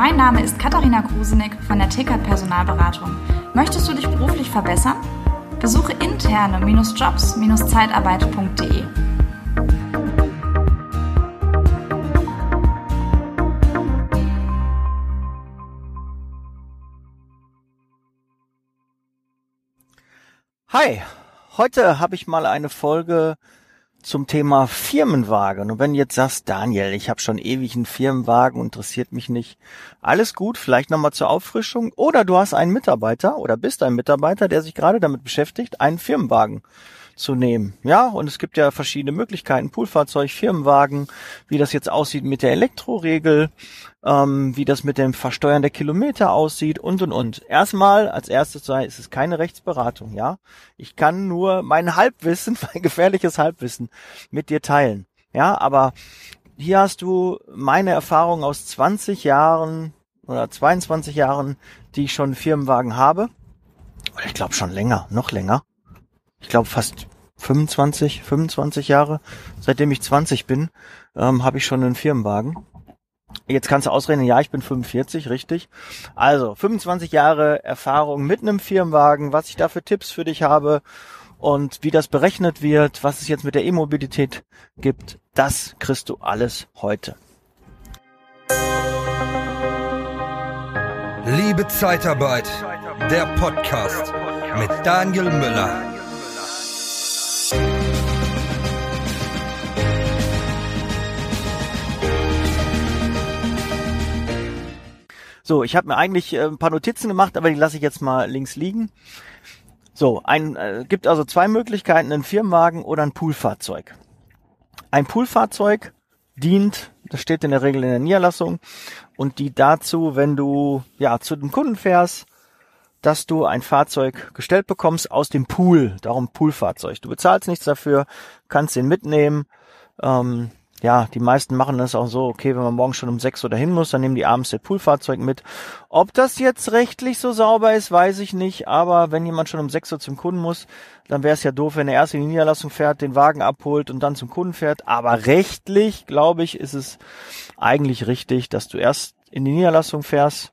Mein Name ist Katharina Krusenick von der Tickert Personalberatung. Möchtest du dich beruflich verbessern? Besuche interne-jobs-zeitarbeit.de. Hi, heute habe ich mal eine Folge zum Thema Firmenwagen. Und wenn du jetzt sagst, Daniel, ich habe schon ewig einen Firmenwagen, interessiert mich nicht. Alles gut, vielleicht nochmal zur Auffrischung. Oder du hast einen Mitarbeiter oder bist ein Mitarbeiter, der sich gerade damit beschäftigt, einen Firmenwagen zu nehmen. Ja, und es gibt ja verschiedene Möglichkeiten, Poolfahrzeug, Firmenwagen, wie das jetzt aussieht mit der Elektroregel, ähm, wie das mit dem Versteuern der Kilometer aussieht und und und. Erstmal, als erstes sei, ist es keine Rechtsberatung, ja. Ich kann nur mein Halbwissen, mein gefährliches Halbwissen mit dir teilen. Ja, aber hier hast du meine Erfahrung aus 20 Jahren oder 22 Jahren, die ich schon Firmenwagen habe. Ich glaube schon länger, noch länger ich glaube fast 25, 25 Jahre, seitdem ich 20 bin, ähm, habe ich schon einen Firmenwagen. Jetzt kannst du ausrechnen, ja, ich bin 45, richtig. Also 25 Jahre Erfahrung mit einem Firmenwagen, was ich da für Tipps für dich habe und wie das berechnet wird, was es jetzt mit der E-Mobilität gibt, das kriegst du alles heute. Liebe Zeitarbeit, der Podcast mit Daniel Müller. So, ich habe mir eigentlich äh, ein paar Notizen gemacht, aber die lasse ich jetzt mal links liegen. So, ein äh, gibt also zwei Möglichkeiten, ein Firmenwagen oder ein Poolfahrzeug. Ein Poolfahrzeug dient, das steht in der Regel in der Niederlassung, und die dazu, wenn du ja zu dem Kunden fährst, dass du ein Fahrzeug gestellt bekommst aus dem Pool, darum Poolfahrzeug. Du bezahlst nichts dafür, kannst den mitnehmen. Ähm, ja, die meisten machen das auch so, okay, wenn man morgen schon um sechs Uhr dahin muss, dann nehmen die abends das Poolfahrzeug mit. Ob das jetzt rechtlich so sauber ist, weiß ich nicht, aber wenn jemand schon um sechs Uhr zum Kunden muss, dann wäre es ja doof, wenn er erst in die Niederlassung fährt, den Wagen abholt und dann zum Kunden fährt. Aber rechtlich, glaube ich, ist es eigentlich richtig, dass du erst in die Niederlassung fährst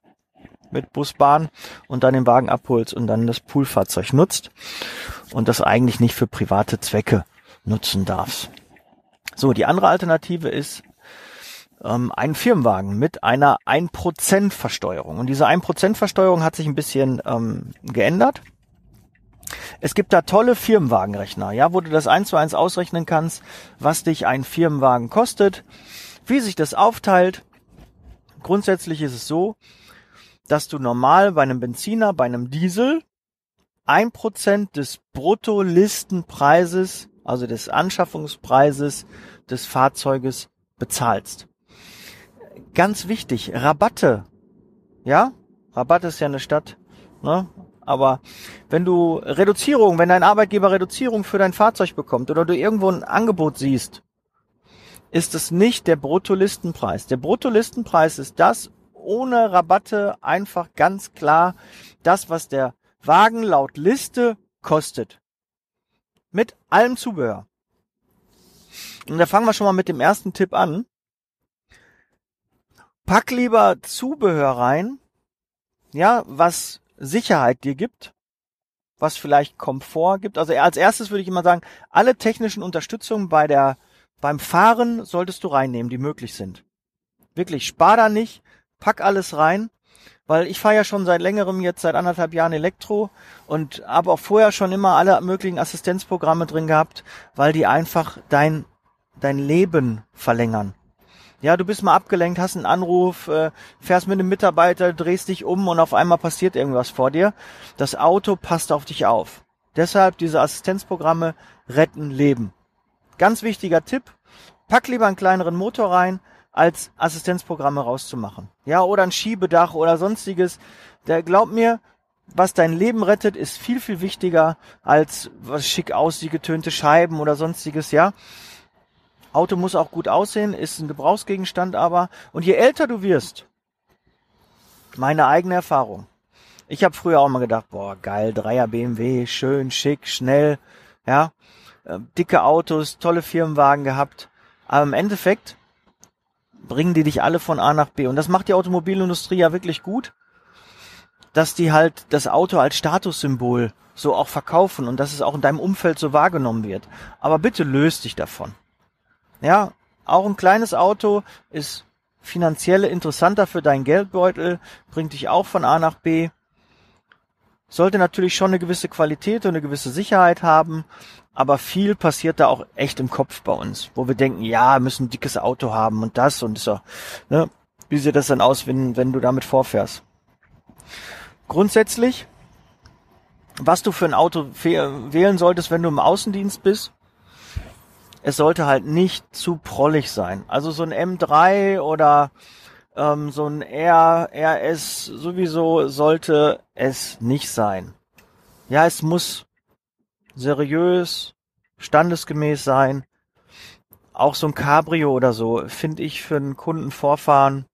mit Busbahn und dann den Wagen abholst und dann das Poolfahrzeug nutzt und das eigentlich nicht für private Zwecke nutzen darfst. So, die andere Alternative ist ähm, ein Firmenwagen mit einer 1% Versteuerung. Und diese 1% Versteuerung hat sich ein bisschen ähm, geändert. Es gibt da tolle Firmenwagenrechner, ja, wo du das eins zu eins ausrechnen kannst, was dich ein Firmenwagen kostet, wie sich das aufteilt. Grundsätzlich ist es so, dass du normal bei einem Benziner, bei einem Diesel ein Prozent des Bruttolistenpreises also des Anschaffungspreises des Fahrzeuges bezahlst. Ganz wichtig, Rabatte. Ja, Rabatt ist ja eine Stadt, ne? Aber wenn du Reduzierung, wenn dein Arbeitgeber Reduzierung für dein Fahrzeug bekommt oder du irgendwo ein Angebot siehst, ist es nicht der Bruttolistenpreis. Der Bruttolistenpreis ist das ohne Rabatte einfach ganz klar das, was der Wagen laut Liste kostet. Mit allem Zubehör. Und da fangen wir schon mal mit dem ersten Tipp an. Pack lieber Zubehör rein, ja, was Sicherheit dir gibt, was vielleicht Komfort gibt. Also als erstes würde ich immer sagen, alle technischen Unterstützungen bei der, beim Fahren solltest du reinnehmen, die möglich sind. Wirklich, spar da nicht, pack alles rein weil ich fahre ja schon seit längerem, jetzt seit anderthalb Jahren Elektro und habe auch vorher schon immer alle möglichen Assistenzprogramme drin gehabt, weil die einfach dein, dein Leben verlängern. Ja, du bist mal abgelenkt, hast einen Anruf, äh, fährst mit einem Mitarbeiter, drehst dich um und auf einmal passiert irgendwas vor dir. Das Auto passt auf dich auf. Deshalb diese Assistenzprogramme retten Leben. Ganz wichtiger Tipp, pack lieber einen kleineren Motor rein, als Assistenzprogramme rauszumachen. Ja, oder ein Schiebedach oder sonstiges. Der glaubt mir, was dein Leben rettet, ist viel, viel wichtiger als was schick aussieht, getönte Scheiben oder sonstiges, ja. Auto muss auch gut aussehen, ist ein Gebrauchsgegenstand aber. Und je älter du wirst, meine eigene Erfahrung. Ich habe früher auch mal gedacht, boah, geil, Dreier BMW, schön, schick, schnell, ja, äh, dicke Autos, tolle Firmenwagen gehabt. Aber im Endeffekt bringen die dich alle von A nach B. Und das macht die Automobilindustrie ja wirklich gut, dass die halt das Auto als Statussymbol so auch verkaufen und dass es auch in deinem Umfeld so wahrgenommen wird. Aber bitte löst dich davon. Ja, auch ein kleines Auto ist finanziell interessanter für deinen Geldbeutel, bringt dich auch von A nach B. Sollte natürlich schon eine gewisse Qualität und eine gewisse Sicherheit haben, aber viel passiert da auch echt im Kopf bei uns, wo wir denken, ja, müssen ein dickes Auto haben und das und so. Ne? Wie sieht das dann aus, wenn, wenn du damit vorfährst? Grundsätzlich, was du für ein Auto wählen solltest, wenn du im Außendienst bist, es sollte halt nicht zu prollig sein. Also so ein M3 oder ähm, so ein R, RS sowieso sollte es nicht sein. Ja, es muss seriös, standesgemäß sein. Auch so ein Cabrio oder so finde ich für einen Kunden vorfahren.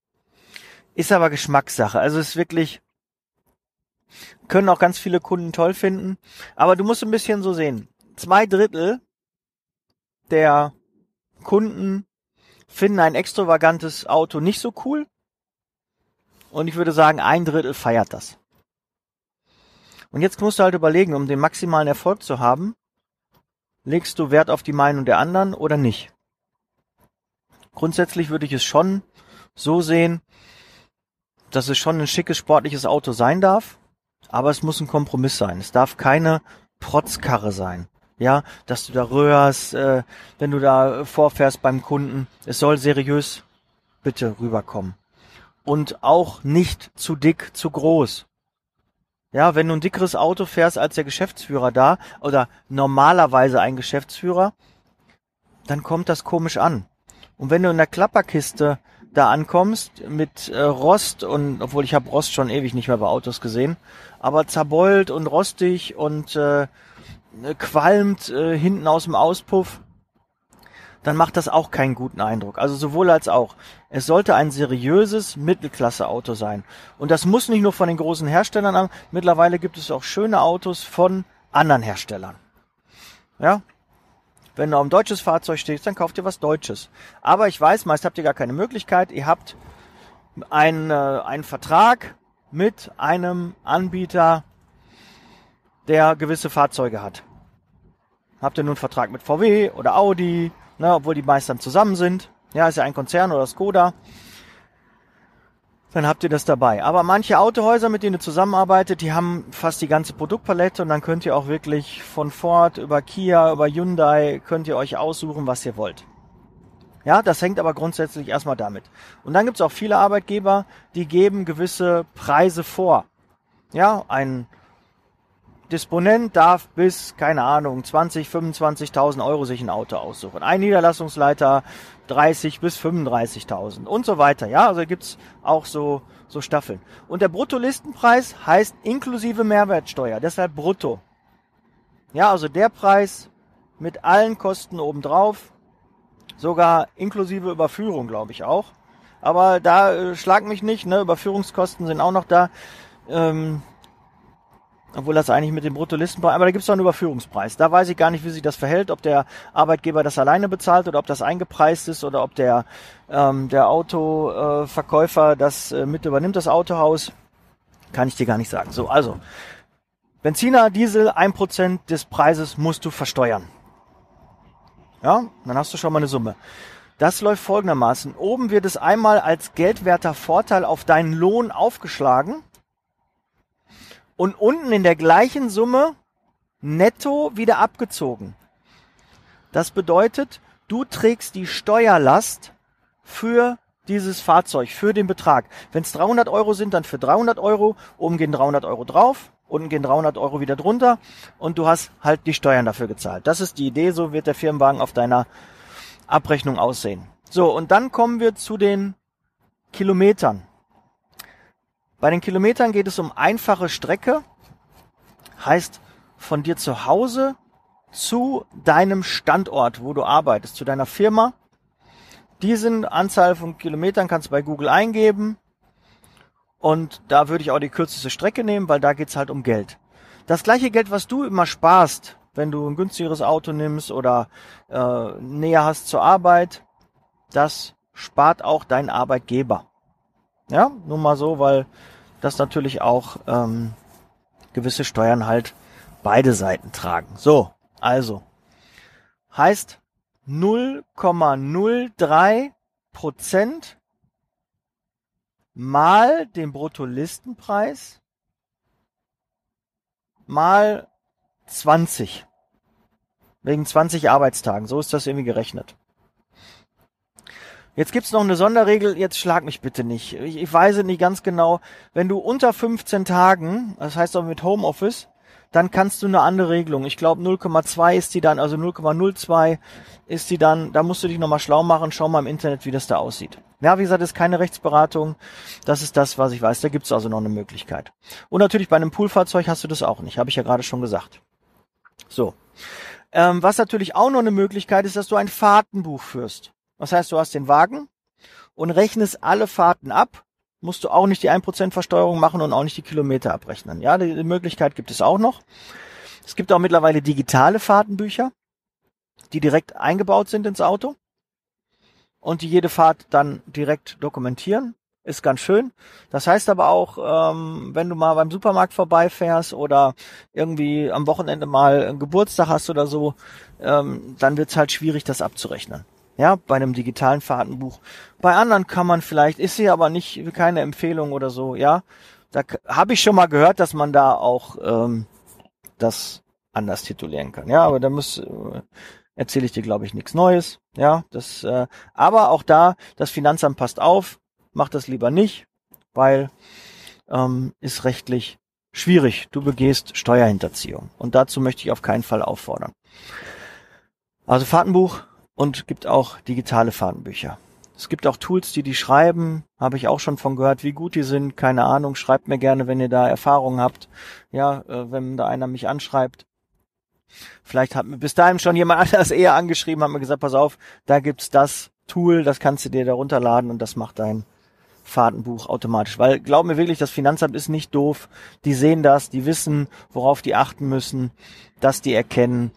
Ist aber Geschmackssache. Also ist wirklich, können auch ganz viele Kunden toll finden. Aber du musst ein bisschen so sehen. Zwei Drittel der Kunden finden ein extravagantes Auto nicht so cool. Und ich würde sagen, ein Drittel feiert das. Und jetzt musst du halt überlegen, um den maximalen Erfolg zu haben, legst du Wert auf die Meinung der anderen oder nicht? Grundsätzlich würde ich es schon so sehen, dass es schon ein schickes sportliches Auto sein darf, aber es muss ein Kompromiss sein. Es darf keine Protzkarre sein. Ja, dass du da rührst, äh, wenn du da vorfährst beim Kunden. Es soll seriös bitte rüberkommen und auch nicht zu dick, zu groß. Ja, wenn du ein dickeres Auto fährst als der Geschäftsführer da oder normalerweise ein Geschäftsführer, dann kommt das komisch an. Und wenn du in der Klapperkiste da ankommst mit äh, Rost und obwohl ich habe Rost schon ewig nicht mehr bei Autos gesehen, aber zerbeult und rostig und äh, qualmt äh, hinten aus dem Auspuff, dann macht das auch keinen guten Eindruck. Also sowohl als auch. Es sollte ein seriöses Mittelklasse-Auto sein. Und das muss nicht nur von den großen Herstellern an. Mittlerweile gibt es auch schöne Autos von anderen Herstellern. Ja? Wenn du auf ein deutsches Fahrzeug stehst, dann kauft ihr was Deutsches. Aber ich weiß, meist habt ihr gar keine Möglichkeit. Ihr habt einen, äh, einen Vertrag mit einem Anbieter, der gewisse Fahrzeuge hat. Habt ihr nun einen Vertrag mit VW oder Audi ne, obwohl die meist dann zusammen sind. Ja, ist ja ein Konzern oder Skoda. Dann habt ihr das dabei. Aber manche Autohäuser, mit denen ihr zusammenarbeitet, die haben fast die ganze Produktpalette und dann könnt ihr auch wirklich von Ford über Kia, über Hyundai, könnt ihr euch aussuchen, was ihr wollt. Ja, das hängt aber grundsätzlich erstmal damit. Und dann gibt es auch viele Arbeitgeber, die geben gewisse Preise vor. Ja, ein Disponent darf bis, keine Ahnung, 20, 25.000 Euro sich ein Auto aussuchen. Ein Niederlassungsleiter 30 bis 35.000 und so weiter. Ja, also gibt's auch so, so Staffeln. Und der Bruttolistenpreis heißt inklusive Mehrwertsteuer, deshalb brutto. Ja, also der Preis mit allen Kosten obendrauf, sogar inklusive Überführung, glaube ich auch. Aber da äh, schlag mich nicht, ne? Überführungskosten sind auch noch da. Ähm, obwohl das eigentlich mit dem Bruttolistenpreis, aber da gibt es doch einen Überführungspreis. Da weiß ich gar nicht, wie sich das verhält, ob der Arbeitgeber das alleine bezahlt oder ob das eingepreist ist oder ob der, ähm, der Autoverkäufer das äh, mit übernimmt, das Autohaus. Kann ich dir gar nicht sagen. So, also. Benziner, Diesel, ein Prozent des Preises musst du versteuern. Ja, dann hast du schon mal eine Summe. Das läuft folgendermaßen. Oben wird es einmal als geldwerter Vorteil auf deinen Lohn aufgeschlagen und unten in der gleichen Summe netto wieder abgezogen. Das bedeutet, du trägst die Steuerlast für dieses Fahrzeug, für den Betrag. Wenn es 300 Euro sind, dann für 300 Euro, oben gehen 300 Euro drauf, unten gehen 300 Euro wieder drunter und du hast halt die Steuern dafür gezahlt. Das ist die Idee, so wird der Firmenwagen auf deiner Abrechnung aussehen. So, und dann kommen wir zu den Kilometern. Bei den Kilometern geht es um einfache Strecke, heißt von dir zu Hause zu deinem Standort, wo du arbeitest, zu deiner Firma. Diesen Anzahl von Kilometern kannst du bei Google eingeben und da würde ich auch die kürzeste Strecke nehmen, weil da geht's halt um Geld. Das gleiche Geld, was du immer sparst, wenn du ein günstigeres Auto nimmst oder äh, näher hast zur Arbeit, das spart auch dein Arbeitgeber. Ja, nur mal so, weil das natürlich auch ähm, gewisse Steuern halt beide Seiten tragen. So, also heißt 0,03 Prozent mal den Bruttolistenpreis mal 20. Wegen 20 Arbeitstagen. So ist das irgendwie gerechnet. Jetzt gibt's noch eine Sonderregel, jetzt schlag mich bitte nicht. Ich, ich weiß nicht ganz genau. Wenn du unter 15 Tagen, das heißt auch mit Homeoffice, dann kannst du eine andere Regelung. Ich glaube 0,2 ist die dann, also 0,02 ist die dann, da musst du dich nochmal schlau machen, schau mal im Internet, wie das da aussieht. Ja, wie gesagt, das ist keine Rechtsberatung. Das ist das, was ich weiß. Da gibt's also noch eine Möglichkeit. Und natürlich bei einem Poolfahrzeug hast du das auch nicht, habe ich ja gerade schon gesagt. So. Ähm, was natürlich auch noch eine Möglichkeit ist, dass du ein Fahrtenbuch führst. Das heißt, du hast den Wagen und rechnest alle Fahrten ab, musst du auch nicht die 1% Versteuerung machen und auch nicht die Kilometer abrechnen. Ja, die, die Möglichkeit gibt es auch noch. Es gibt auch mittlerweile digitale Fahrtenbücher, die direkt eingebaut sind ins Auto und die jede Fahrt dann direkt dokumentieren. Ist ganz schön. Das heißt aber auch, ähm, wenn du mal beim Supermarkt vorbeifährst oder irgendwie am Wochenende mal einen Geburtstag hast oder so, ähm, dann wird's halt schwierig, das abzurechnen. Ja, bei einem digitalen Fahrtenbuch. Bei anderen kann man vielleicht, ist sie aber nicht keine Empfehlung oder so, ja. Da habe ich schon mal gehört, dass man da auch ähm, das anders titulieren kann. Ja, aber da muss äh, erzähle ich dir, glaube ich, nichts Neues. Ja, das, äh, aber auch da, das Finanzamt passt auf, macht das lieber nicht, weil ähm, ist rechtlich schwierig. Du begehst Steuerhinterziehung. Und dazu möchte ich auf keinen Fall auffordern. Also Fahrtenbuch und gibt auch digitale Fahrtenbücher. Es gibt auch Tools, die die schreiben, habe ich auch schon von gehört, wie gut die sind, keine Ahnung, schreibt mir gerne, wenn ihr da Erfahrungen habt. Ja, äh, wenn da einer mich anschreibt. Vielleicht hat mir bis dahin schon jemand anders eher angeschrieben, hat mir gesagt, pass auf, da gibt's das Tool, das kannst du dir da runterladen und das macht dein Fahrtenbuch automatisch. Weil glaub mir wirklich, das Finanzamt ist nicht doof. Die sehen das, die wissen, worauf die achten müssen, dass die erkennen,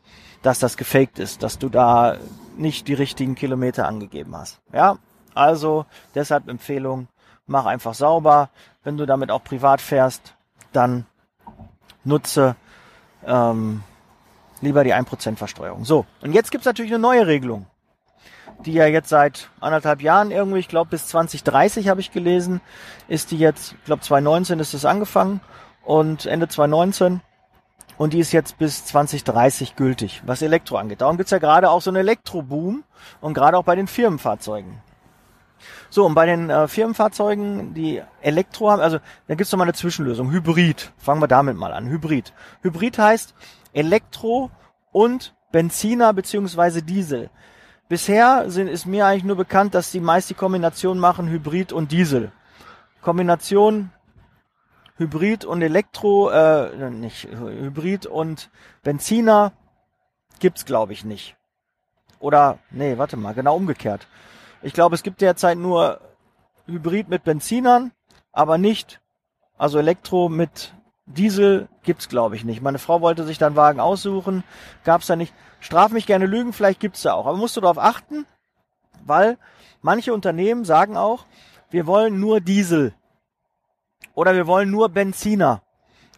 dass das gefaked ist, dass du da nicht die richtigen Kilometer angegeben hast. Ja, also deshalb Empfehlung, mach einfach sauber. Wenn du damit auch privat fährst, dann nutze ähm, lieber die 1% Versteuerung. So, und jetzt gibt's natürlich eine neue Regelung, die ja jetzt seit anderthalb Jahren irgendwie, ich glaube bis 2030 habe ich gelesen, ist die jetzt, ich glaube 2019 ist es angefangen und Ende 2019 und die ist jetzt bis 2030 gültig, was Elektro angeht. Darum gibt's ja gerade auch so einen Elektroboom und gerade auch bei den Firmenfahrzeugen. So, und bei den äh, Firmenfahrzeugen, die Elektro haben, also da gibt's noch mal eine Zwischenlösung, Hybrid. Fangen wir damit mal an. Hybrid. Hybrid heißt, Elektro und Benziner beziehungsweise Diesel. Bisher sind, ist mir eigentlich nur bekannt, dass die meist die Kombination machen Hybrid und Diesel. Kombination Hybrid und Elektro, äh, nicht Hybrid und Benziner gibt's glaube ich nicht. Oder nee, warte mal, genau umgekehrt. Ich glaube, es gibt derzeit nur Hybrid mit Benzinern, aber nicht also Elektro mit Diesel gibt's glaube ich nicht. Meine Frau wollte sich dann Wagen aussuchen, gab's da nicht. Straf mich gerne Lügen, vielleicht gibt's da auch. Aber musst du darauf achten, weil manche Unternehmen sagen auch, wir wollen nur Diesel oder wir wollen nur Benziner.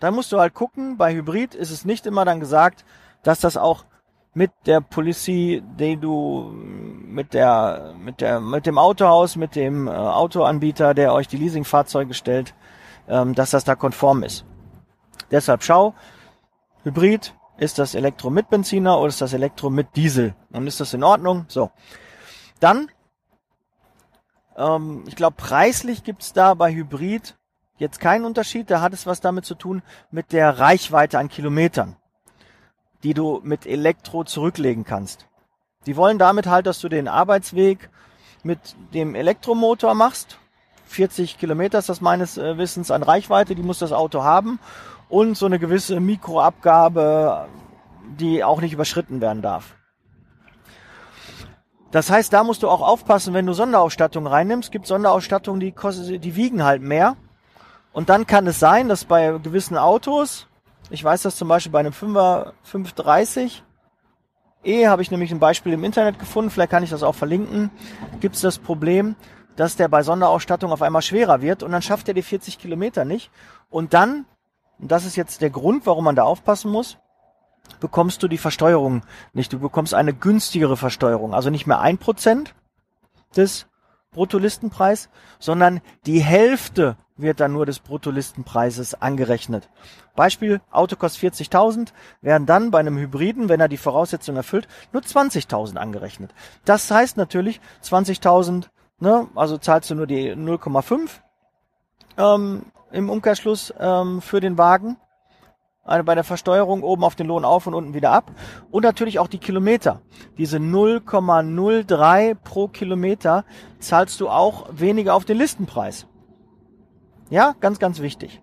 Da musst du halt gucken, bei Hybrid ist es nicht immer dann gesagt, dass das auch mit der Policy, die du mit der mit der mit dem Autohaus, mit dem äh, Autoanbieter, der euch die Leasingfahrzeuge stellt, ähm, dass das da konform ist. Deshalb schau, Hybrid, ist das Elektro mit Benziner oder ist das Elektro mit Diesel? Und ist das in Ordnung? So. Dann, ähm, ich glaube, preislich gibt's da bei Hybrid jetzt keinen Unterschied. Da hat es was damit zu tun mit der Reichweite an Kilometern, die du mit Elektro zurücklegen kannst. Die wollen damit halt, dass du den Arbeitsweg mit dem Elektromotor machst. 40 Kilometer ist das meines äh, Wissens an Reichweite, die muss das Auto haben und so eine gewisse Mikroabgabe, die auch nicht überschritten werden darf. Das heißt, da musst du auch aufpassen, wenn du Sonderausstattung reinnimmst. Gibt Sonderausstattung, die kosten, die wiegen halt mehr. Und dann kann es sein, dass bei gewissen Autos, ich weiß das zum Beispiel bei einem 5er 530, E habe ich nämlich ein Beispiel im Internet gefunden, vielleicht kann ich das auch verlinken, gibt es das Problem, dass der bei Sonderausstattung auf einmal schwerer wird und dann schafft er die 40 Kilometer nicht. Und dann, und das ist jetzt der Grund, warum man da aufpassen muss, bekommst du die Versteuerung nicht. Du bekommst eine günstigere Versteuerung. Also nicht mehr ein Prozent des Bruttolistenpreis, sondern die Hälfte wird dann nur des Bruttolistenpreises angerechnet. Beispiel, Auto kostet 40.000, werden dann bei einem Hybriden, wenn er die Voraussetzungen erfüllt, nur 20.000 angerechnet. Das heißt natürlich 20.000, ne, also zahlst du nur die 0,5 ähm, im Umkehrschluss ähm, für den Wagen also bei der Versteuerung oben auf den Lohn auf und unten wieder ab. Und natürlich auch die Kilometer. Diese 0,03 pro Kilometer zahlst du auch weniger auf den Listenpreis. Ja, ganz, ganz wichtig.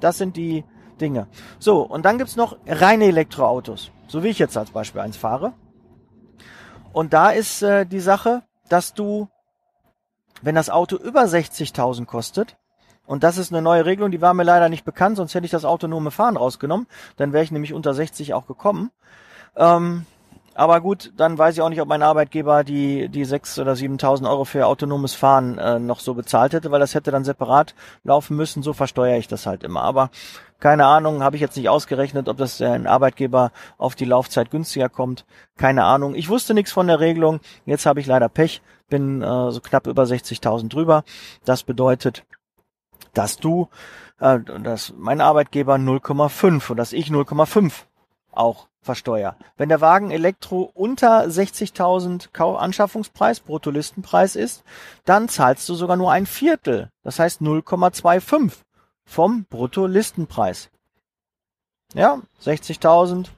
Das sind die Dinge. So, und dann gibt's noch reine Elektroautos. So wie ich jetzt als Beispiel eins fahre. Und da ist äh, die Sache, dass du, wenn das Auto über 60.000 kostet, und das ist eine neue Regelung, die war mir leider nicht bekannt, sonst hätte ich das autonome Fahren rausgenommen. Dann wäre ich nämlich unter 60 auch gekommen. Ähm, aber gut, dann weiß ich auch nicht, ob mein Arbeitgeber die, die 6.000 oder 7.000 Euro für autonomes Fahren äh, noch so bezahlt hätte, weil das hätte dann separat laufen müssen. So versteuere ich das halt immer. Aber keine Ahnung, habe ich jetzt nicht ausgerechnet, ob das ein Arbeitgeber auf die Laufzeit günstiger kommt. Keine Ahnung. Ich wusste nichts von der Regelung. Jetzt habe ich leider Pech. Bin äh, so knapp über 60.000 drüber. Das bedeutet, dass du, äh, dass mein Arbeitgeber 0,5 und dass ich 0,5 auch versteuere. Wenn der Wagen Elektro unter 60.000 Anschaffungspreis, Bruttolistenpreis ist, dann zahlst du sogar nur ein Viertel. Das heißt 0,25 vom Bruttolistenpreis. Ja, 60.000,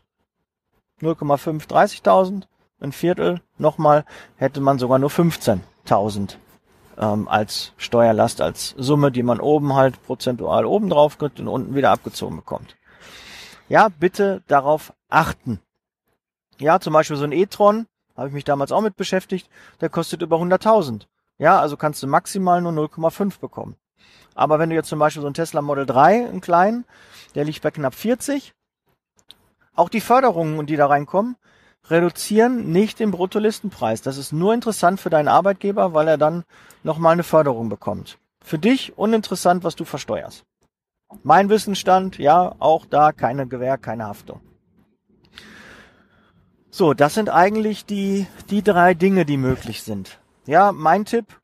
0,5, 30.000, ein Viertel, nochmal, hätte man sogar nur 15.000 ähm, als Steuerlast, als Summe, die man oben halt prozentual oben drauf kriegt und unten wieder abgezogen bekommt. Ja, bitte darauf achten. Ja, zum Beispiel so ein e-tron, habe ich mich damals auch mit beschäftigt, der kostet über 100.000. Ja, also kannst du maximal nur 0,5 bekommen. Aber wenn du jetzt zum Beispiel so ein Tesla Model 3, einen kleinen, der liegt bei knapp 40, auch die Förderungen, die da reinkommen, reduzieren nicht den Bruttolistenpreis. Das ist nur interessant für deinen Arbeitgeber, weil er dann nochmal eine Förderung bekommt. Für dich uninteressant, was du versteuerst. Mein Wissensstand, ja, auch da keine Gewähr, keine Haftung. So, das sind eigentlich die, die drei Dinge, die möglich sind. Ja, mein Tipp,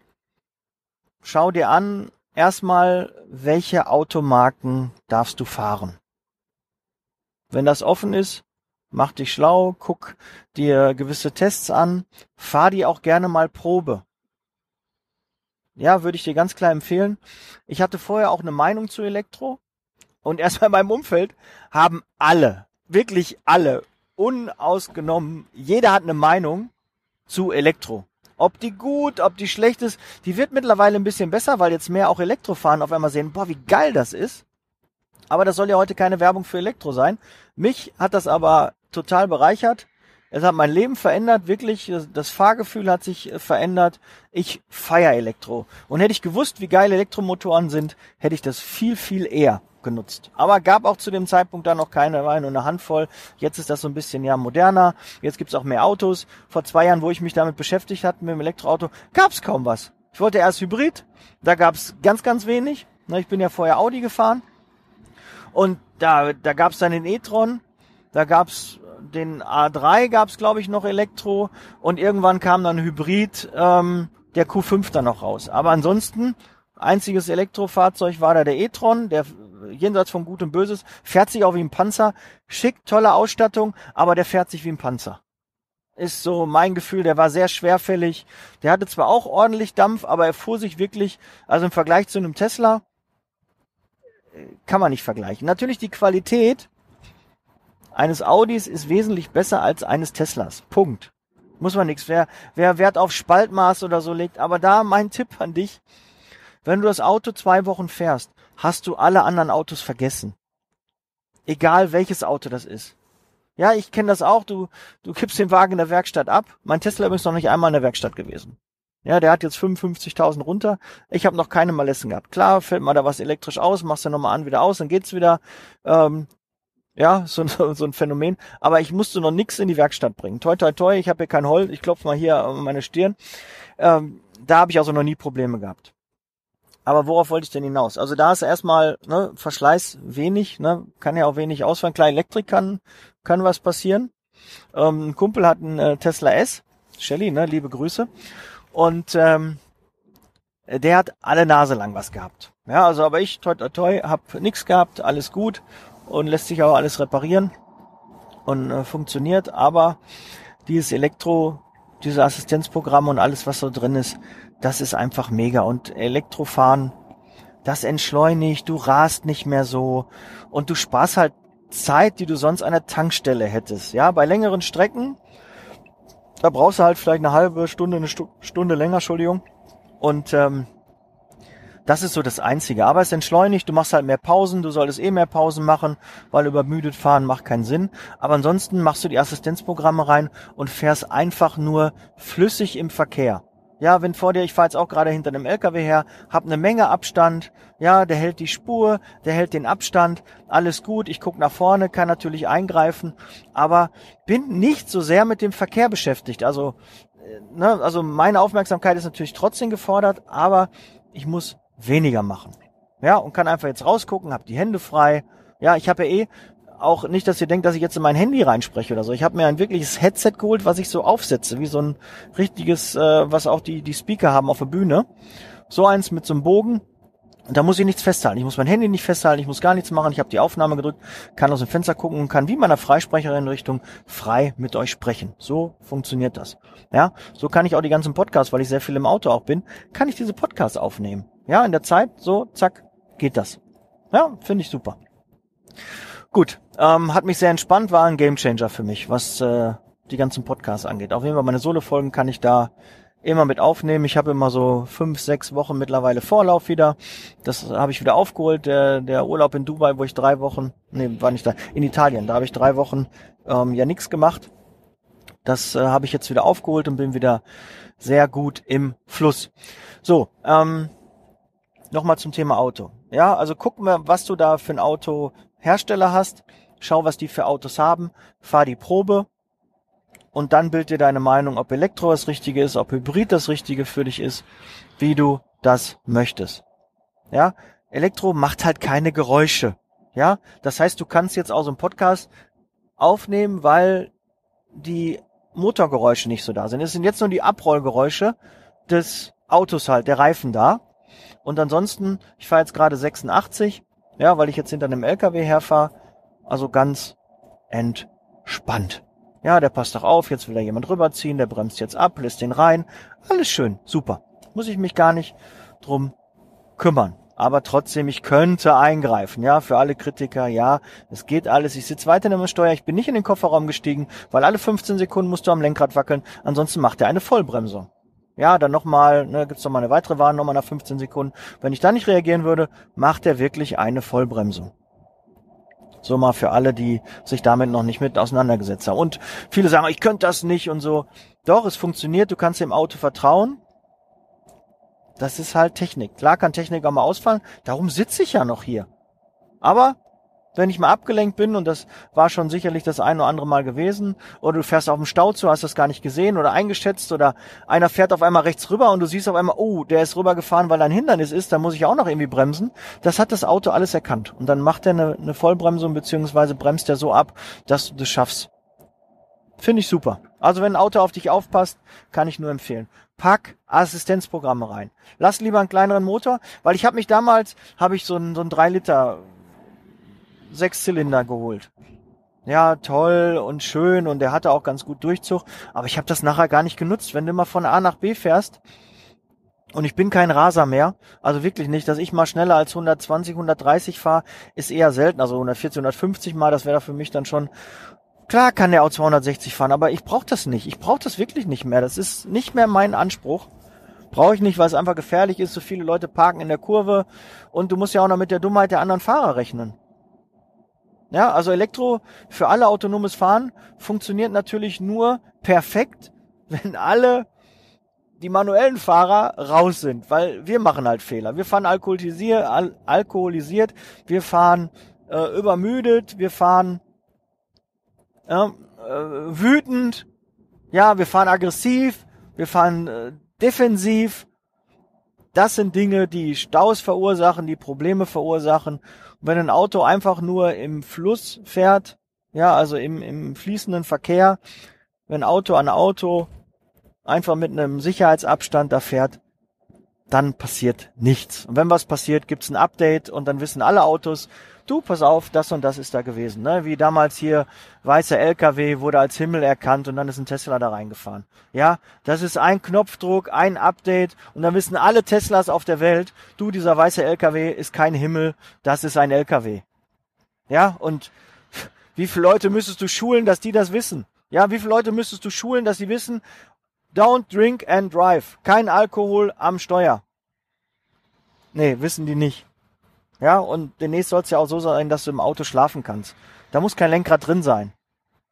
schau dir an, erstmal, welche Automarken darfst du fahren. Wenn das offen ist, mach dich schlau, guck dir gewisse Tests an, fahr die auch gerne mal Probe. Ja, würde ich dir ganz klar empfehlen. Ich hatte vorher auch eine Meinung zu Elektro und erst bei meinem Umfeld haben alle, wirklich alle, unausgenommen, jeder hat eine Meinung zu Elektro. Ob die gut, ob die schlecht ist, die wird mittlerweile ein bisschen besser, weil jetzt mehr auch Elektro fahren auf einmal sehen, boah, wie geil das ist. Aber das soll ja heute keine Werbung für Elektro sein. Mich hat das aber total bereichert. Es hat mein Leben verändert, wirklich. Das Fahrgefühl hat sich äh, verändert. Ich feier Elektro. Und hätte ich gewusst, wie geil Elektromotoren sind, hätte ich das viel, viel eher genutzt. Aber gab auch zu dem Zeitpunkt dann noch keine, war nur eine Handvoll. Jetzt ist das so ein bisschen ja moderner. Jetzt gibt's auch mehr Autos. Vor zwei Jahren, wo ich mich damit beschäftigt hatte mit dem Elektroauto, gab's kaum was. Ich wollte erst Hybrid, da gab's ganz, ganz wenig. Ich bin ja vorher Audi gefahren und da, da gab es dann den e-tron, da gab es den A3, gab es glaube ich noch Elektro und irgendwann kam dann Hybrid, ähm, der Q5 dann noch raus. Aber ansonsten, einziges Elektrofahrzeug war da der e-tron, der jenseits von Gut und Böses, fährt sich auch wie ein Panzer, schick, tolle Ausstattung, aber der fährt sich wie ein Panzer. Ist so mein Gefühl, der war sehr schwerfällig. Der hatte zwar auch ordentlich Dampf, aber er fuhr sich wirklich, also im Vergleich zu einem Tesla, kann man nicht vergleichen. Natürlich die Qualität eines Audis ist wesentlich besser als eines Teslas. Punkt. Muss man nichts. Wer, wer Wert auf Spaltmaß oder so legt. Aber da mein Tipp an dich. Wenn du das Auto zwei Wochen fährst, hast du alle anderen Autos vergessen. Egal welches Auto das ist. Ja, ich kenne das auch. Du, du kippst den Wagen in der Werkstatt ab. Mein Tesla ist noch nicht einmal in der Werkstatt gewesen. Ja, der hat jetzt 55.000 runter. Ich habe noch keine Malessen gehabt. Klar, fällt mal da was elektrisch aus, machst du nochmal an, wieder aus, dann geht's wieder. Ähm, Ja, so, so ein Phänomen. Aber ich musste noch nix in die Werkstatt bringen. Toi, toi, toi, ich habe hier kein Holz. Ich klopfe mal hier an meine Stirn. Ähm, da habe ich also noch nie Probleme gehabt. Aber worauf wollte ich denn hinaus? Also da ist erstmal ne, Verschleiß wenig, ne, kann ja auch wenig ausfallen. Klar, Elektrik kann, kann was passieren. Ähm, ein Kumpel hat einen äh, Tesla S, Shelly, ne, liebe Grüße. Und ähm, der hat alle Nase lang was gehabt. Ja, also aber ich, toi toi toi, hab nix gehabt, alles gut und lässt sich auch alles reparieren und äh, funktioniert, aber dieses Elektro, diese Assistenzprogramme und alles, was so drin ist, das ist einfach mega. Und Elektrofahren, das entschleunigt, du rast nicht mehr so und du sparst halt Zeit, die du sonst an der Tankstelle hättest. Ja, bei längeren Strecken, da brauchst du halt vielleicht eine halbe Stunde, eine Stu Stunde länger, Entschuldigung. Und ähm, das ist so das Einzige. Aber es entschleunigt, du machst halt mehr Pausen, du solltest eh mehr Pausen machen, weil übermüdet fahren macht keinen Sinn. Aber ansonsten machst du die Assistenzprogramme rein und fährst einfach nur flüssig im Verkehr. Ja, wenn vor dir, ich fahre jetzt auch gerade hinter einem LKW her, hab eine Menge Abstand, ja, der hält die Spur, der hält den Abstand, alles gut, ich guck nach vorne, kann natürlich eingreifen, aber bin nicht so sehr mit dem Verkehr beschäftigt. Also, äh, ne, also meine Aufmerksamkeit ist natürlich trotzdem gefordert, aber ich muss weniger machen. Ja, und kann einfach jetzt rausgucken, hab die Hände frei. Ja, ich habe ja eh auch nicht, dass ihr denkt, dass ich jetzt in mein Handy reinspreche oder so. Ich habe mir ein wirkliches Headset geholt, was ich so aufsetze, wie so ein richtiges, äh, was auch die, die Speaker haben auf der Bühne. So eins mit so einem Bogen. Und da muss ich nichts festhalten. Ich muss mein Handy nicht festhalten, ich muss gar nichts machen. Ich habe die Aufnahme gedrückt, kann aus dem Fenster gucken und kann wie meiner Freisprecherin Richtung frei mit euch sprechen. So funktioniert das. Ja, so kann ich auch die ganzen Podcasts, weil ich sehr viel im Auto auch bin, kann ich diese Podcasts aufnehmen. Ja, in der Zeit, so, zack, geht das. Ja, finde ich super. Gut, ähm, hat mich sehr entspannt, war ein Gamechanger für mich, was äh, die ganzen Podcasts angeht. Auf jeden Fall meine Solo-Folgen kann ich da immer mit aufnehmen. Ich habe immer so fünf, sechs Wochen mittlerweile Vorlauf wieder. Das habe ich wieder aufgeholt. Der, der Urlaub in Dubai, wo ich drei Wochen, nee, war nicht da, in Italien, da habe ich drei Wochen ähm, ja nichts gemacht. Das äh, habe ich jetzt wieder aufgeholt und bin wieder sehr gut im Fluss. So, ähm, nochmal zum Thema Auto. Ja, also guck mal, was du da für ein Autohersteller hast. Schau, was die für Autos haben. Fahr die Probe. Und dann bild dir deine Meinung, ob Elektro das Richtige ist, ob Hybrid das Richtige für dich ist, wie du das möchtest. Ja, Elektro macht halt keine Geräusche. Ja, das heißt, du kannst jetzt auch so einen Podcast aufnehmen, weil die Motorgeräusche nicht so da sind. Es sind jetzt nur die Abrollgeräusche des Autos halt, der Reifen da. Und ansonsten, ich fahre jetzt gerade 86, ja, weil ich jetzt hinter einem LKW herfahre. Also ganz entspannt. Ja, der passt doch auf, jetzt will da jemand rüberziehen, der bremst jetzt ab, lässt den rein. Alles schön, super. Muss ich mich gar nicht drum kümmern. Aber trotzdem, ich könnte eingreifen, ja, für alle Kritiker, ja, es geht alles. Ich sitze weiter im Steuer, ich bin nicht in den Kofferraum gestiegen, weil alle 15 Sekunden musst du am Lenkrad wackeln, ansonsten macht er eine Vollbremsung. Ja, dann nochmal, ne, gibt's noch mal eine weitere Warnung, nochmal nach 15 Sekunden. Wenn ich da nicht reagieren würde, macht er wirklich eine Vollbremsung. So mal für alle, die sich damit noch nicht mit auseinandergesetzt haben. Und viele sagen, ich könnte das nicht und so. Doch, es funktioniert, du kannst dem Auto vertrauen. Das ist halt Technik. Klar kann Technik auch mal ausfallen, darum sitze ich ja noch hier. Aber wenn ich mal abgelenkt bin, und das war schon sicherlich das ein oder andere Mal gewesen, oder du fährst auf dem Stau zu, hast das gar nicht gesehen oder eingeschätzt, oder einer fährt auf einmal rechts rüber und du siehst auf einmal, oh, der ist rübergefahren, weil ein Hindernis ist, da muss ich auch noch irgendwie bremsen. Das hat das Auto alles erkannt. Und dann macht er eine, eine Vollbremsung, beziehungsweise bremst er so ab, dass du das schaffst. Finde ich super. Also wenn ein Auto auf dich aufpasst, kann ich nur empfehlen. Pack Assistenzprogramme rein. Lass lieber einen kleineren Motor, weil ich habe mich damals, habe ich so ein, so ein 3 Liter Sechszylinder geholt. Ja, toll und schön und der hatte auch ganz gut Durchzug, aber ich habe das nachher gar nicht genutzt. Wenn du mal von A nach B fährst und ich bin kein Raser mehr, also wirklich nicht, dass ich mal schneller als 120, 130 fahre, ist eher selten, also 140, 150 mal, das wäre da für mich dann schon Klar kann der auch 260 fahren, aber ich brauche das nicht. Ich brauche das wirklich nicht mehr. Das ist nicht mehr mein Anspruch. Brauche ich nicht, weil es einfach gefährlich ist. So viele Leute parken in der Kurve und du musst ja auch noch mit der Dummheit der anderen Fahrer rechnen. Ja, also Elektro für alle autonomes Fahren funktioniert natürlich nur perfekt, wenn alle die manuellen Fahrer raus sind, weil wir machen halt Fehler. Wir fahren alkoholisiert, al alkoholisiert wir fahren äh, übermüdet, wir fahren ähm, äh, wütend, ja, wir fahren aggressiv, wir fahren äh, defensiv. Das sind Dinge, die Staus verursachen, die Probleme verursachen. Wenn ein Auto einfach nur im Fluss fährt, ja, also im, im fließenden Verkehr, wenn Auto an Auto einfach mit einem Sicherheitsabstand da fährt, dann passiert nichts. Und wenn was passiert, gibt's ein Update und dann wissen alle Autos, du, pass auf, das und das ist da gewesen. Ne? Wie damals hier, weißer LKW wurde als Himmel erkannt und dann ist ein Tesla da reingefahren. Ja, das ist ein Knopfdruck, ein Update und dann wissen alle Teslas auf der Welt, du, dieser weiße LKW ist kein Himmel, das ist ein LKW. Ja, und wie viele Leute müsstest du schulen, dass die das wissen? Ja, wie viele Leute müsstest du schulen, dass sie wissen, don't drink and drive. Kein Alkohol am Steuer. Nee, wissen die nicht. Ja, und demnächst soll es ja auch so sein, dass du im Auto schlafen kannst. Da muss kein Lenkrad drin sein.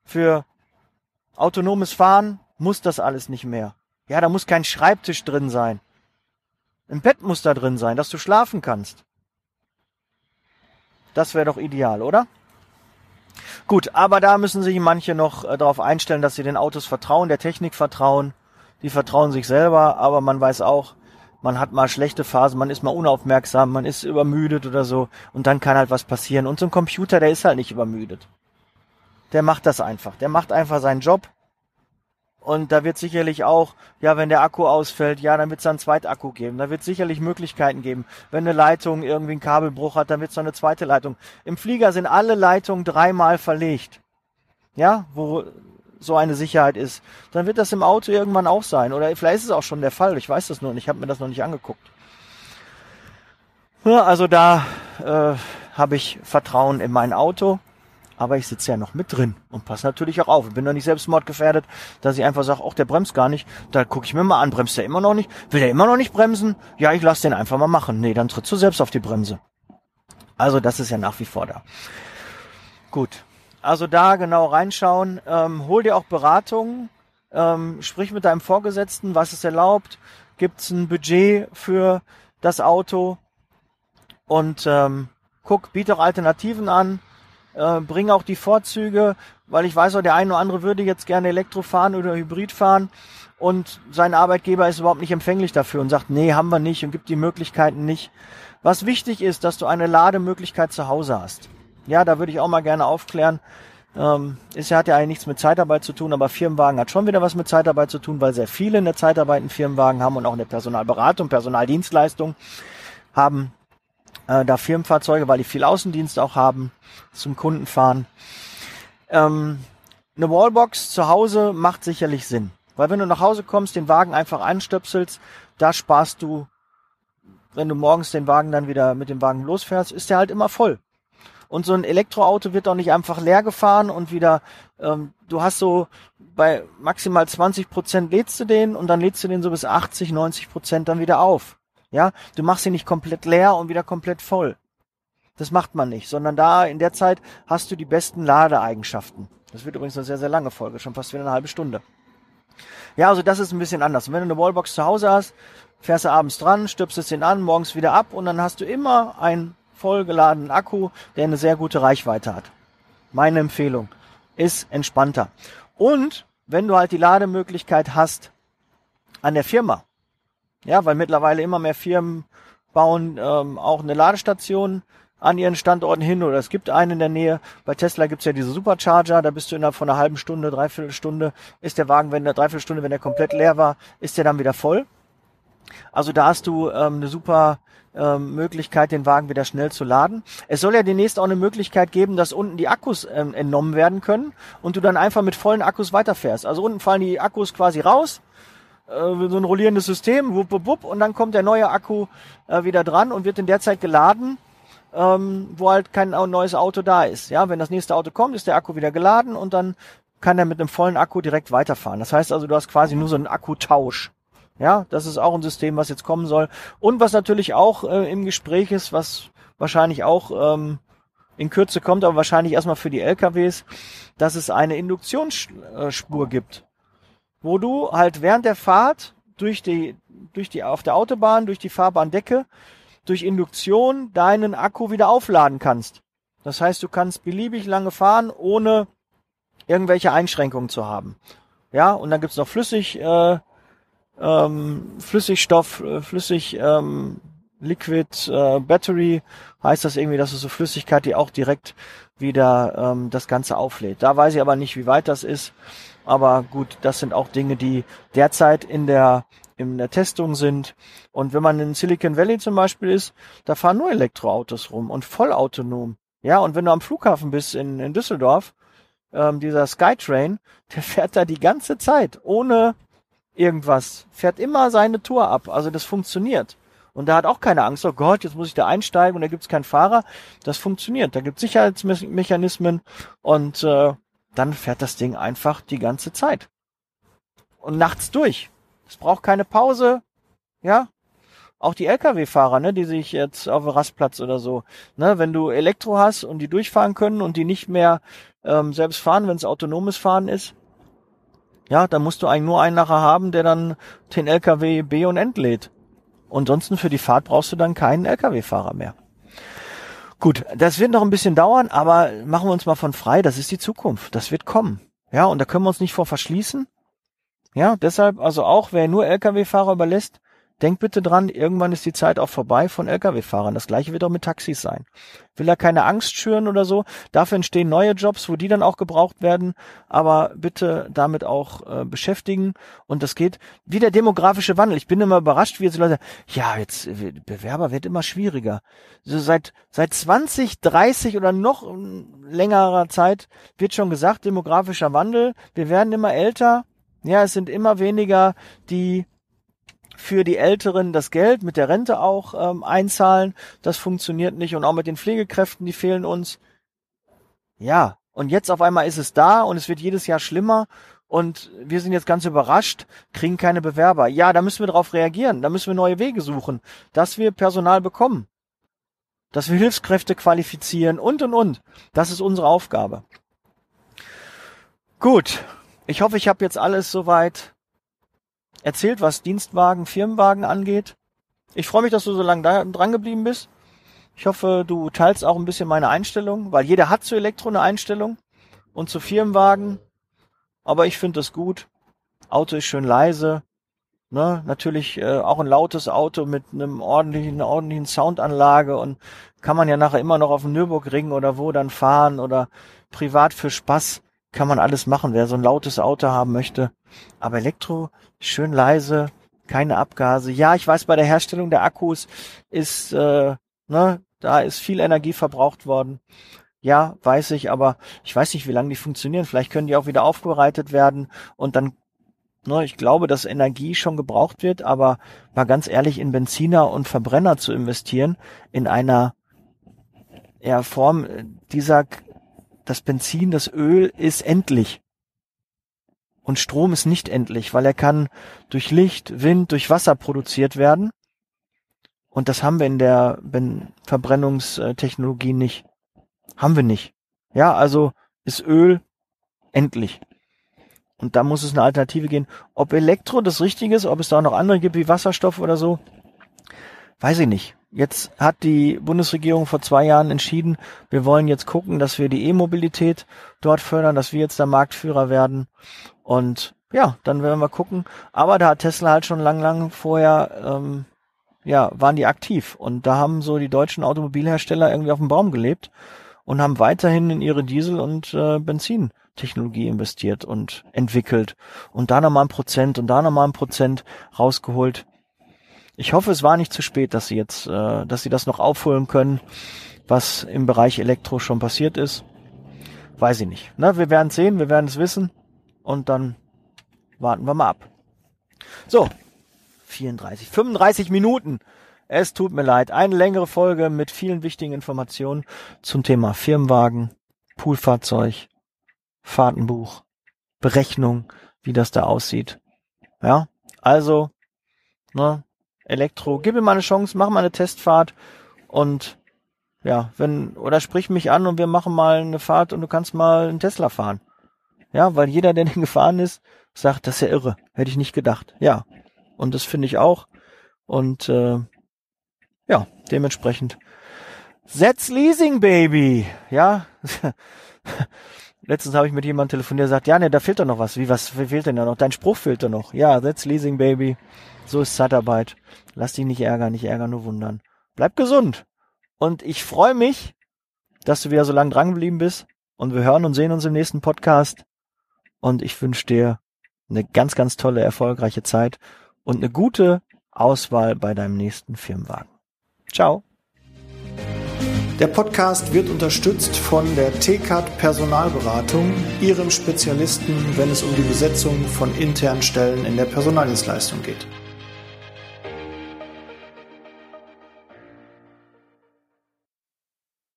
Für autonomes Fahren muss das alles nicht mehr. Ja, da muss kein Schreibtisch drin sein. Ein Bett muss da drin sein, dass du schlafen kannst. Das wäre doch ideal, oder? Gut, aber da müssen sich manche noch äh, darauf einstellen, dass sie den Autos vertrauen, der Technik vertrauen. Die vertrauen sich selber, aber man weiß auch, man hat mal schlechte Phasen, man ist mal unaufmerksam, man ist übermüdet oder so und dann kann halt was passieren. Und so ein Computer, der ist halt nicht übermüdet. Der macht das einfach. Der macht einfach seinen Job. Und da wird sicherlich auch, ja, wenn der Akku ausfällt, ja, dann wird es einen Zweitakku geben. Da wird sicherlich Möglichkeiten geben. Wenn eine Leitung irgendwie einen Kabelbruch hat, dann wird es noch eine zweite Leitung. Im Flieger sind alle Leitungen dreimal verlegt. Ja, wo so eine Sicherheit ist, dann wird das im Auto irgendwann auch sein. Oder vielleicht ist es auch schon der Fall. Ich weiß das nur nicht. Ich habe mir das noch nicht angeguckt. Ja, also da äh, habe ich Vertrauen in mein Auto. Aber ich sitze ja noch mit drin und passe natürlich auch auf. Ich bin doch nicht selbstmordgefährdet, dass ich einfach sage, ach, der bremst gar nicht. Da gucke ich mir mal an, bremst er immer noch nicht? Will er immer noch nicht bremsen? Ja, ich lasse den einfach mal machen. Nee, dann trittst du selbst auf die Bremse. Also das ist ja nach wie vor da. Gut, also da genau reinschauen. Ähm, hol dir auch Beratungen. Ähm, sprich mit deinem Vorgesetzten, was ist erlaubt. Gibt es ein Budget für das Auto? Und ähm, guck, biete auch Alternativen an. Äh, bring auch die Vorzüge, weil ich weiß auch, der eine oder andere würde jetzt gerne Elektro fahren oder Hybrid fahren und sein Arbeitgeber ist überhaupt nicht empfänglich dafür und sagt, nee, haben wir nicht und gibt die Möglichkeiten nicht. Was wichtig ist, dass du eine Lademöglichkeit zu Hause hast. Ja, da würde ich auch mal gerne aufklären. Ähm, ist ja, hat ja eigentlich nichts mit Zeitarbeit zu tun, aber Firmenwagen hat schon wieder was mit Zeitarbeit zu tun, weil sehr viele in der Zeitarbeit einen Firmenwagen haben und auch in der Personalberatung, Personaldienstleistung haben äh, da Firmenfahrzeuge, weil die viel Außendienst auch haben, zum Kunden fahren. Ähm, eine Wallbox zu Hause macht sicherlich Sinn. Weil wenn du nach Hause kommst, den Wagen einfach einstöpselst, da sparst du, wenn du morgens den Wagen dann wieder mit dem Wagen losfährst, ist der halt immer voll. Und so ein Elektroauto wird auch nicht einfach leer gefahren und wieder, ähm, du hast so bei maximal 20 Prozent lädst du den und dann lädst du den so bis 80, 90 Prozent dann wieder auf. Ja, du machst ihn nicht komplett leer und wieder komplett voll. Das macht man nicht, sondern da in der Zeit hast du die besten Ladeeigenschaften. Das wird übrigens eine sehr, sehr lange Folge, schon fast wieder eine halbe Stunde. Ja, also das ist ein bisschen anders. Und wenn du eine Wallbox zu Hause hast, fährst du abends dran, stöpselst den an, morgens wieder ab und dann hast du immer einen vollgeladenen Akku, der eine sehr gute Reichweite hat. Meine Empfehlung ist entspannter. Und wenn du halt die Lademöglichkeit hast an der Firma, ja, weil mittlerweile immer mehr Firmen bauen ähm, auch eine Ladestation an ihren Standorten hin oder es gibt einen in der Nähe. Bei Tesla gibt's ja diese Supercharger, da bist du innerhalb von einer halben Stunde, dreiviertel Stunde, ist der Wagen, wenn der dreiviertel Stunde, wenn der komplett leer war, ist der dann wieder voll. Also da hast du ähm, eine super ähm, Möglichkeit, den Wagen wieder schnell zu laden. Es soll ja demnächst auch eine Möglichkeit geben, dass unten die Akkus ähm, entnommen werden können und du dann einfach mit vollen Akkus weiterfährst. Also unten fallen die Akkus quasi raus, äh, so ein rollierendes System, wupp, wupp, wupp, und dann kommt der neue Akku äh, wieder dran und wird in der Zeit geladen ähm, wo halt kein neues Auto da ist. Ja, wenn das nächste Auto kommt, ist der Akku wieder geladen und dann kann er mit einem vollen Akku direkt weiterfahren. Das heißt also, du hast quasi nur so einen Akkutausch. Ja, das ist auch ein System, was jetzt kommen soll. Und was natürlich auch äh, im Gespräch ist, was wahrscheinlich auch ähm, in Kürze kommt, aber wahrscheinlich erstmal für die LKWs, dass es eine Induktionsspur gibt, wo du halt während der Fahrt durch die, durch die, auf der Autobahn, durch die Fahrbahndecke durch Induktion deinen Akku wieder aufladen kannst. Das heißt, du kannst beliebig lange fahren, ohne irgendwelche Einschränkungen zu haben. Ja, und dann gibt's noch Flüssig, äh, ähm, Flüssigstoff, äh, Flüssig, ähm, Liquid äh, Battery heißt das irgendwie, das ist so Flüssigkeit, die auch direkt wieder ähm, das Ganze auflädt. Da weiß ich aber nicht, wie weit das ist. Aber gut, das sind auch Dinge, die derzeit in der in der Testung sind. Und wenn man in Silicon Valley zum Beispiel ist, da fahren nur Elektroautos rum und vollautonom. Ja, und wenn du am Flughafen bist in, in Düsseldorf, ähm, dieser Skytrain, der fährt da die ganze Zeit ohne irgendwas, fährt immer seine Tour ab. Also das funktioniert. Und da hat auch keine Angst, oh Gott, jetzt muss ich da einsteigen und da gibt's keinen Fahrer. Das funktioniert. Da gibt's Sicherheitsmechanismen und äh, dann fährt das Ding einfach die ganze Zeit. Und nachts durch. Es braucht keine Pause. Ja. Auch die Lkw-Fahrer, ne, die sich jetzt auf dem Rastplatz oder so, ne, wenn du Elektro hast und die durchfahren können und die nicht mehr ähm, selbst fahren, wenn es autonomes Fahren ist, ja, dann musst du eigentlich nur einen nachher haben, der dann den LKW B und entlädt. Ansonsten für die Fahrt brauchst du dann keinen Lkw-Fahrer mehr. Gut, das wird noch ein bisschen dauern, aber machen wir uns mal von frei, das ist die Zukunft, das wird kommen. Ja, und da können wir uns nicht vor verschließen. Ja, deshalb also auch, wer nur Lkw-Fahrer überlässt, Denkt bitte dran, irgendwann ist die Zeit auch vorbei von Lkw-Fahrern. Das gleiche wird auch mit Taxis sein. Will er keine Angst schüren oder so. Dafür entstehen neue Jobs, wo die dann auch gebraucht werden. Aber bitte damit auch äh, beschäftigen. Und das geht wie der demografische Wandel. Ich bin immer überrascht, wie jetzt Leute, ja, jetzt äh, Bewerber wird immer schwieriger. So seit, seit 20, 30 oder noch längerer Zeit wird schon gesagt, demografischer Wandel. Wir werden immer älter. Ja, es sind immer weniger, die für die Älteren das Geld mit der Rente auch ähm, einzahlen. Das funktioniert nicht. Und auch mit den Pflegekräften, die fehlen uns. Ja, und jetzt auf einmal ist es da und es wird jedes Jahr schlimmer. Und wir sind jetzt ganz überrascht, kriegen keine Bewerber. Ja, da müssen wir darauf reagieren. Da müssen wir neue Wege suchen, dass wir Personal bekommen. Dass wir Hilfskräfte qualifizieren und, und, und. Das ist unsere Aufgabe. Gut. Ich hoffe, ich habe jetzt alles soweit erzählt, was Dienstwagen, Firmenwagen angeht. Ich freue mich, dass du so lange da dran geblieben bist. Ich hoffe, du teilst auch ein bisschen meine Einstellung, weil jeder hat zu Elektro eine Einstellung und zu Firmenwagen. Aber ich finde das gut. Auto ist schön leise. Ne? Natürlich äh, auch ein lautes Auto mit einem ordentlichen, ordentlichen Soundanlage und kann man ja nachher immer noch auf dem Nürburgring oder wo dann fahren oder privat für Spaß kann man alles machen, wer so ein lautes Auto haben möchte. Aber Elektro, schön leise, keine Abgase. Ja, ich weiß, bei der Herstellung der Akkus ist, äh, ne, da ist viel Energie verbraucht worden. Ja, weiß ich, aber ich weiß nicht, wie lange die funktionieren. Vielleicht können die auch wieder aufbereitet werden und dann, ne, ich glaube, dass Energie schon gebraucht wird, aber mal ganz ehrlich, in Benziner und Verbrenner zu investieren, in einer ja, Form dieser das Benzin, das Öl ist endlich. Und Strom ist nicht endlich, weil er kann durch Licht, Wind, durch Wasser produziert werden. Und das haben wir in der Verbrennungstechnologie nicht. Haben wir nicht. Ja, also ist Öl endlich. Und da muss es eine Alternative gehen. Ob Elektro das Richtige ist, ob es da noch andere gibt wie Wasserstoff oder so, weiß ich nicht. Jetzt hat die Bundesregierung vor zwei Jahren entschieden, wir wollen jetzt gucken, dass wir die E-Mobilität dort fördern, dass wir jetzt der Marktführer werden. Und ja, dann werden wir gucken. Aber da hat Tesla halt schon lang, lang vorher, ähm, ja, waren die aktiv. Und da haben so die deutschen Automobilhersteller irgendwie auf dem Baum gelebt und haben weiterhin in ihre Diesel- und äh, Benzintechnologie investiert und entwickelt. Und da nochmal ein Prozent und da nochmal ein Prozent rausgeholt. Ich hoffe, es war nicht zu spät, dass sie jetzt, äh, dass sie das noch aufholen können, was im Bereich Elektro schon passiert ist. Weiß ich nicht. Na, wir werden sehen, wir werden es wissen und dann warten wir mal ab. So, 34, 35 Minuten. Es tut mir leid. Eine längere Folge mit vielen wichtigen Informationen zum Thema Firmenwagen, Poolfahrzeug, Fahrtenbuch, Berechnung, wie das da aussieht. Ja, also, ne, Elektro, gib mir mal eine Chance, mach mal eine Testfahrt und ja, wenn, oder sprich mich an und wir machen mal eine Fahrt und du kannst mal einen Tesla fahren. Ja, weil jeder, der den gefahren ist, sagt, das ist ja irre. Hätte ich nicht gedacht. Ja. Und das finde ich auch. Und äh, ja, dementsprechend. Setz Leasing, Baby. Ja. Letztens habe ich mit jemandem telefoniert, sagt, ja, ne, da fehlt doch noch was. Wie, was fehlt denn da noch? Dein Spruch fehlt doch noch. Ja, that's Leasing, Baby. So ist Zeitarbeit. Lass dich nicht ärgern, nicht ärgern, nur wundern. Bleib gesund. Und ich freue mich, dass du wieder so lange dran geblieben bist. Und wir hören und sehen uns im nächsten Podcast. Und ich wünsche dir eine ganz, ganz tolle, erfolgreiche Zeit und eine gute Auswahl bei deinem nächsten Firmenwagen. Ciao. Der Podcast wird unterstützt von der TCAT Personalberatung, ihrem Spezialisten, wenn es um die Besetzung von internen Stellen in der Personaldienstleistung geht.